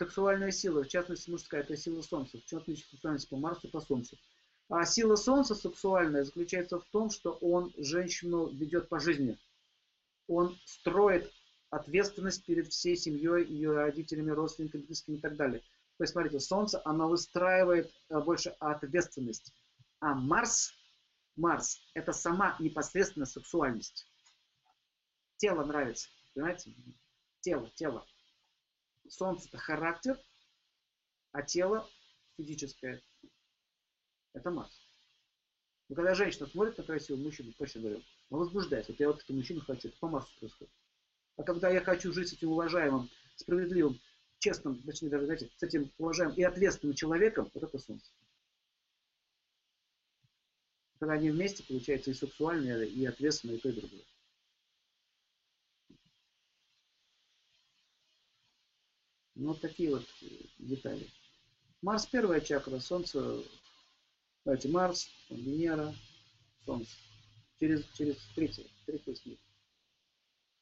сексуальная сила, в частности мужская, это сила Солнца, в частности сексуальность по Марсу и по Солнцу. А сила Солнца сексуальная заключается в том, что он женщину ведет по жизни. Он строит ответственность перед всей семьей, ее родителями, родственниками, близкими и так далее. То есть, смотрите, Солнце, оно выстраивает э, больше ответственность. А Марс, Марс, это сама непосредственно сексуальность. Тело нравится, понимаете? Тело, тело. Солнце это характер, а тело физическое это Марс. Но когда женщина смотрит на красивого мужчину, точно говорю, он возбуждается. Вот я вот этого мужчину хочу, это по Марсу происходит. А когда я хочу жить с этим уважаемым, справедливым, честным, точнее даже, знаете, с этим уважаемым и ответственным человеком, вот это Солнце. Когда они вместе, получается и сексуальное, и ответственное, и то, и другое. Ну, такие вот детали. Марс первая чакра, Солнце, давайте, Марс, Венера, Солнце. Через, через третью, третью снизу.